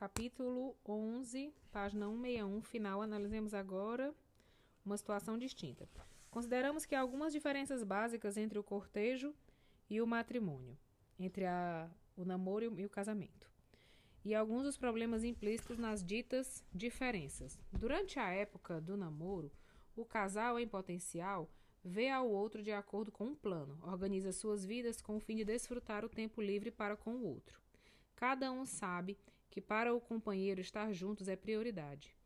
capítulo 11, página 161, final. Analisemos agora uma situação distinta. Consideramos que há algumas diferenças básicas entre o cortejo e o matrimônio, entre a, o namoro e o casamento, e alguns dos problemas implícitos nas ditas diferenças. Durante a época do namoro, o casal em potencial vê ao outro de acordo com um plano, organiza suas vidas com o fim de desfrutar o tempo livre para com o outro. Cada um sabe que para o companheiro estar juntos é prioridade.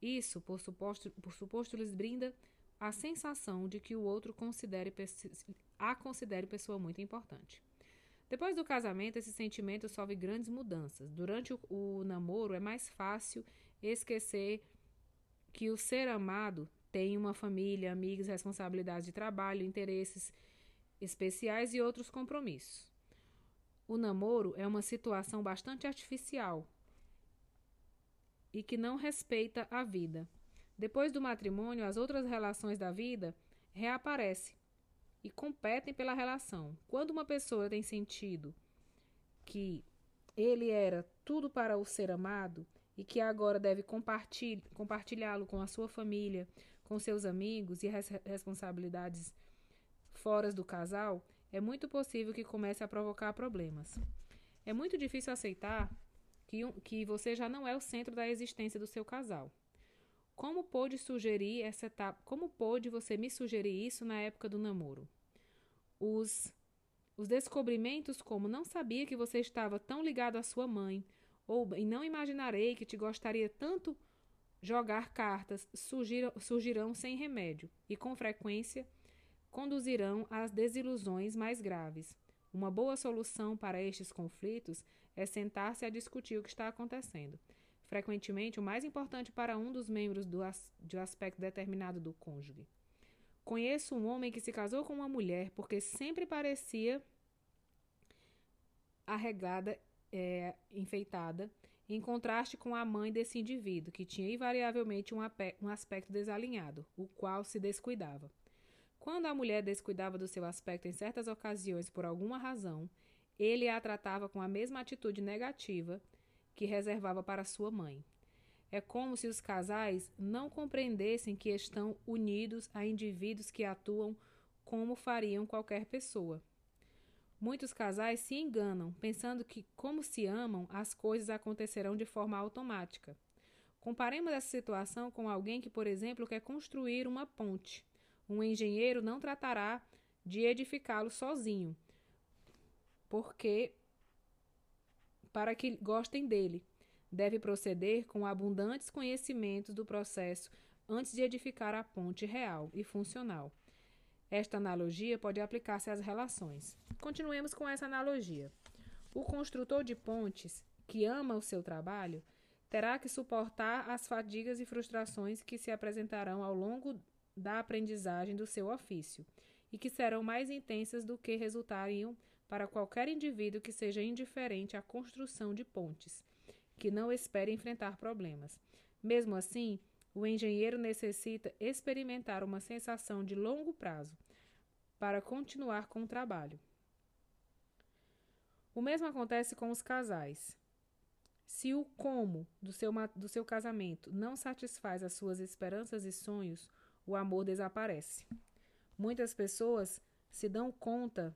Isso, por suposto, por suposto lhes brinda a sensação de que o outro considere, a considere pessoa muito importante. Depois do casamento, esse sentimento sofre grandes mudanças. Durante o, o namoro, é mais fácil esquecer que o ser amado tem uma família, amigos, responsabilidades de trabalho, interesses especiais e outros compromissos. O namoro é uma situação bastante artificial e que não respeita a vida. Depois do matrimônio, as outras relações da vida reaparecem e competem pela relação. Quando uma pessoa tem sentido que ele era tudo para o ser amado e que agora deve compartilhá-lo com a sua família, com seus amigos e responsabilidades fora do casal, é muito possível que comece a provocar problemas. É muito difícil aceitar que, que você já não é o centro da existência do seu casal. Como pôde sugerir essa etapa? Como pôde você me sugerir isso na época do namoro? Os os descobrimentos como não sabia que você estava tão ligado à sua mãe, ou e não imaginarei que te gostaria tanto jogar cartas, surgirão, surgirão sem remédio, e com frequência conduzirão às desilusões mais graves. Uma boa solução para estes conflitos é sentar-se a discutir o que está acontecendo. Frequentemente, o mais importante para um dos membros do as, de um aspecto determinado do cônjuge. Conheço um homem que se casou com uma mulher porque sempre parecia arregada, é, enfeitada, em contraste com a mãe desse indivíduo, que tinha invariavelmente um, um aspecto desalinhado, o qual se descuidava. Quando a mulher descuidava do seu aspecto em certas ocasiões por alguma razão, ele a tratava com a mesma atitude negativa que reservava para sua mãe. É como se os casais não compreendessem que estão unidos a indivíduos que atuam como fariam qualquer pessoa. Muitos casais se enganam, pensando que, como se amam, as coisas acontecerão de forma automática. Comparemos essa situação com alguém que, por exemplo, quer construir uma ponte. Um engenheiro não tratará de edificá-lo sozinho, porque para que gostem dele, deve proceder com abundantes conhecimentos do processo antes de edificar a ponte real e funcional. Esta analogia pode aplicar-se às relações. Continuemos com essa analogia. O construtor de pontes, que ama o seu trabalho, terá que suportar as fadigas e frustrações que se apresentarão ao longo da aprendizagem do seu ofício e que serão mais intensas do que resultariam para qualquer indivíduo que seja indiferente à construção de pontes, que não espere enfrentar problemas. Mesmo assim, o engenheiro necessita experimentar uma sensação de longo prazo para continuar com o trabalho. O mesmo acontece com os casais. Se o como do seu, do seu casamento não satisfaz as suas esperanças e sonhos, o amor desaparece. Muitas pessoas se dão conta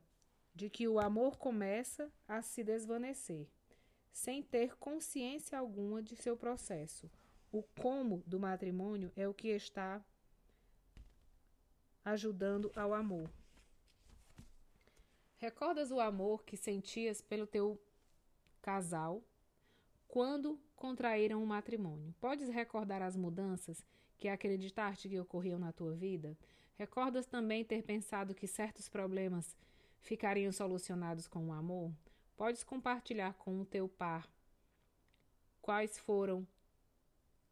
de que o amor começa a se desvanecer, sem ter consciência alguma de seu processo. O como do matrimônio é o que está ajudando ao amor. Recordas o amor que sentias pelo teu casal quando contraíram o matrimônio? Podes recordar as mudanças que acreditaste que ocorriam na tua vida? Recordas também ter pensado que certos problemas ficariam solucionados com o amor? Podes compartilhar com o teu par quais foram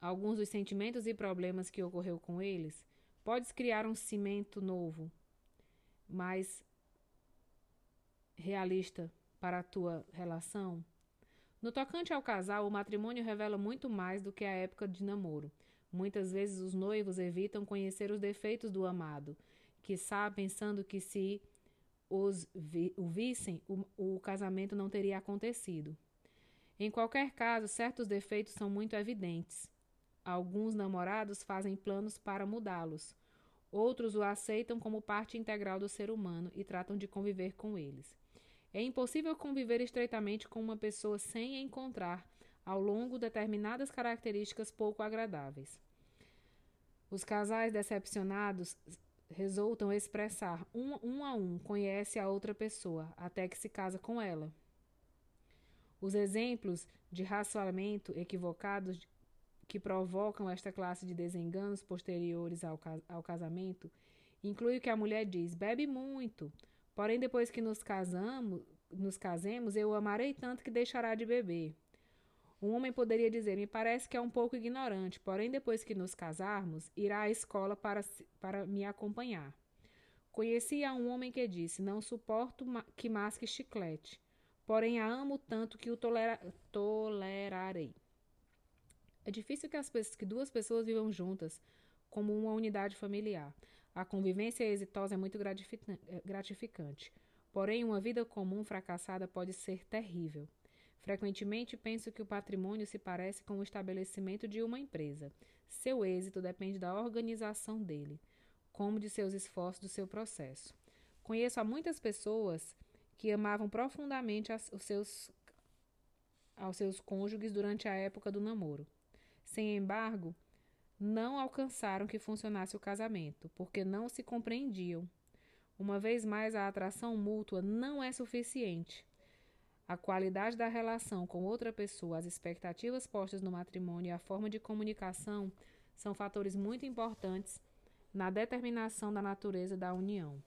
alguns dos sentimentos e problemas que ocorreu com eles? Podes criar um cimento novo, mais realista para a tua relação? No tocante ao casal, o matrimônio revela muito mais do que a época de namoro. Muitas vezes os noivos evitam conhecer os defeitos do amado, que sabe pensando que se os vi, o vissem, o, o casamento não teria acontecido. Em qualquer caso, certos defeitos são muito evidentes. Alguns namorados fazem planos para mudá-los. Outros o aceitam como parte integral do ser humano e tratam de conviver com eles. É impossível conviver estreitamente com uma pessoa sem encontrar, ao longo, determinadas características pouco agradáveis. Os casais decepcionados resultam expressar um, um a um, conhece a outra pessoa, até que se casa com ela. Os exemplos de racionamento equivocados que provocam esta classe de desenganos posteriores ao, ao casamento incluem o que a mulher diz: bebe muito, porém depois que nos casamos, nos casemos, eu o amarei tanto que deixará de beber. Um homem poderia dizer: Me parece que é um pouco ignorante, porém, depois que nos casarmos, irá à escola para, para me acompanhar. Conhecia um homem que disse: Não suporto que masque chiclete, porém a amo tanto que o tolera tolerarei. É difícil que, as, que duas pessoas vivam juntas, como uma unidade familiar. A convivência exitosa é muito gratificante. Porém, uma vida comum fracassada pode ser terrível. Frequentemente penso que o patrimônio se parece com o estabelecimento de uma empresa. Seu êxito depende da organização dele, como de seus esforços do seu processo. Conheço há muitas pessoas que amavam profundamente as, os seus, aos seus cônjuges durante a época do namoro. Sem embargo, não alcançaram que funcionasse o casamento, porque não se compreendiam. Uma vez mais, a atração mútua não é suficiente. A qualidade da relação com outra pessoa, as expectativas postas no matrimônio e a forma de comunicação são fatores muito importantes na determinação da natureza da união.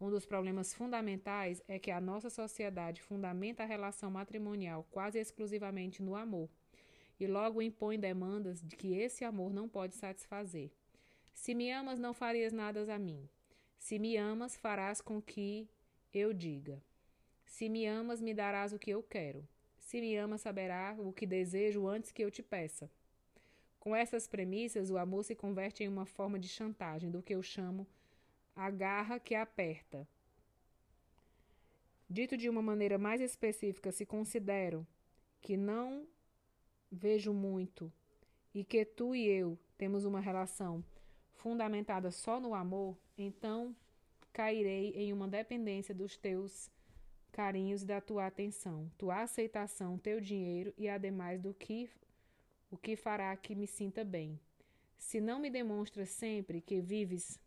Um dos problemas fundamentais é que a nossa sociedade fundamenta a relação matrimonial quase exclusivamente no amor e logo impõe demandas de que esse amor não pode satisfazer. Se me amas, não farias nada a mim. Se me amas, farás com que eu diga. Se me amas, me darás o que eu quero. Se me amas, saberá o que desejo antes que eu te peça. Com essas premissas, o amor se converte em uma forma de chantagem, do que eu chamo a garra que aperta. Dito de uma maneira mais específica, se considero que não vejo muito e que tu e eu temos uma relação fundamentada só no amor, então cairei em uma dependência dos teus carinhos e da tua atenção, tua aceitação, teu dinheiro e ademais do que o que fará que me sinta bem. Se não me demonstras sempre que vives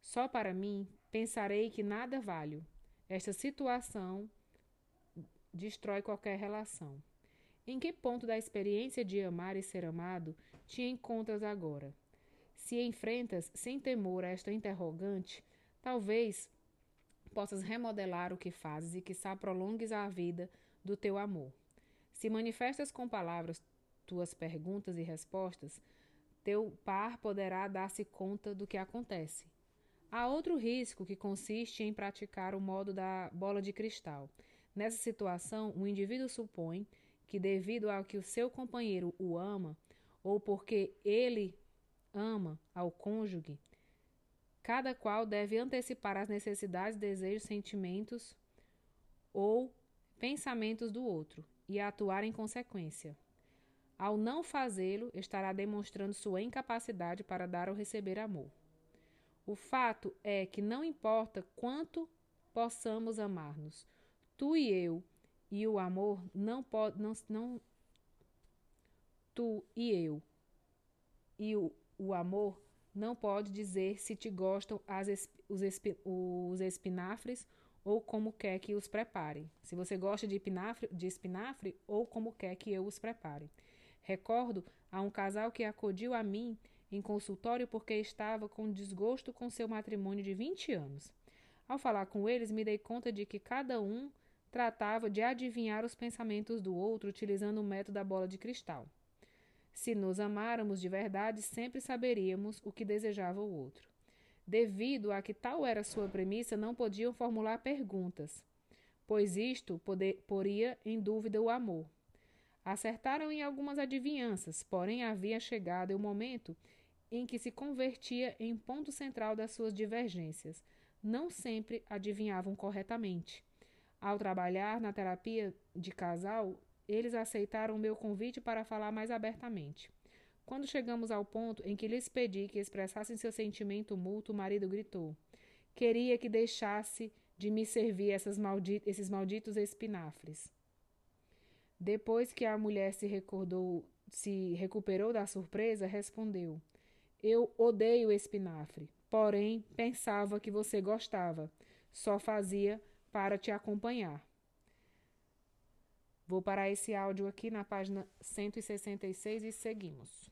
só para mim, pensarei que nada valho. Esta situação destrói qualquer relação. Em que ponto da experiência de amar e ser amado te encontras agora? Se enfrentas sem temor esta interrogante, talvez possas remodelar o que fazes e que prolongues a vida do teu amor. Se manifestas com palavras tuas perguntas e respostas, teu par poderá dar-se conta do que acontece. Há outro risco que consiste em praticar o modo da bola de cristal. Nessa situação, o indivíduo supõe que, devido ao que o seu companheiro o ama, ou porque ele ama ao cônjuge, Cada qual deve antecipar as necessidades, desejos, sentimentos ou pensamentos do outro e atuar em consequência. Ao não fazê-lo, estará demonstrando sua incapacidade para dar ou receber amor. O fato é que não importa quanto possamos amar-nos, tu e eu, e o amor não pode não, não tu e eu e o, o amor não pode dizer se te gostam as, os, os espinafres ou como quer que os prepare. Se você gosta de espinafre, de espinafre ou como quer que eu os prepare. Recordo a um casal que acudiu a mim em consultório porque estava com desgosto com seu matrimônio de 20 anos. Ao falar com eles, me dei conta de que cada um tratava de adivinhar os pensamentos do outro utilizando o método da bola de cristal. Se nos amáramos de verdade, sempre saberíamos o que desejava o outro. Devido a que tal era sua premissa, não podiam formular perguntas, pois isto poder, poria em dúvida o amor. Acertaram em algumas adivinhanças, porém havia chegado o momento em que se convertia em ponto central das suas divergências. Não sempre adivinhavam corretamente. Ao trabalhar na terapia de casal, eles aceitaram o meu convite para falar mais abertamente. Quando chegamos ao ponto em que lhes pedi que expressassem seu sentimento mútuo, o marido gritou: Queria que deixasse de me servir maldit esses malditos espinafres. Depois que a mulher se recordou, se recuperou da surpresa, respondeu: Eu odeio espinafre, porém pensava que você gostava. Só fazia para te acompanhar. Vou parar esse áudio aqui na página 166 e seguimos.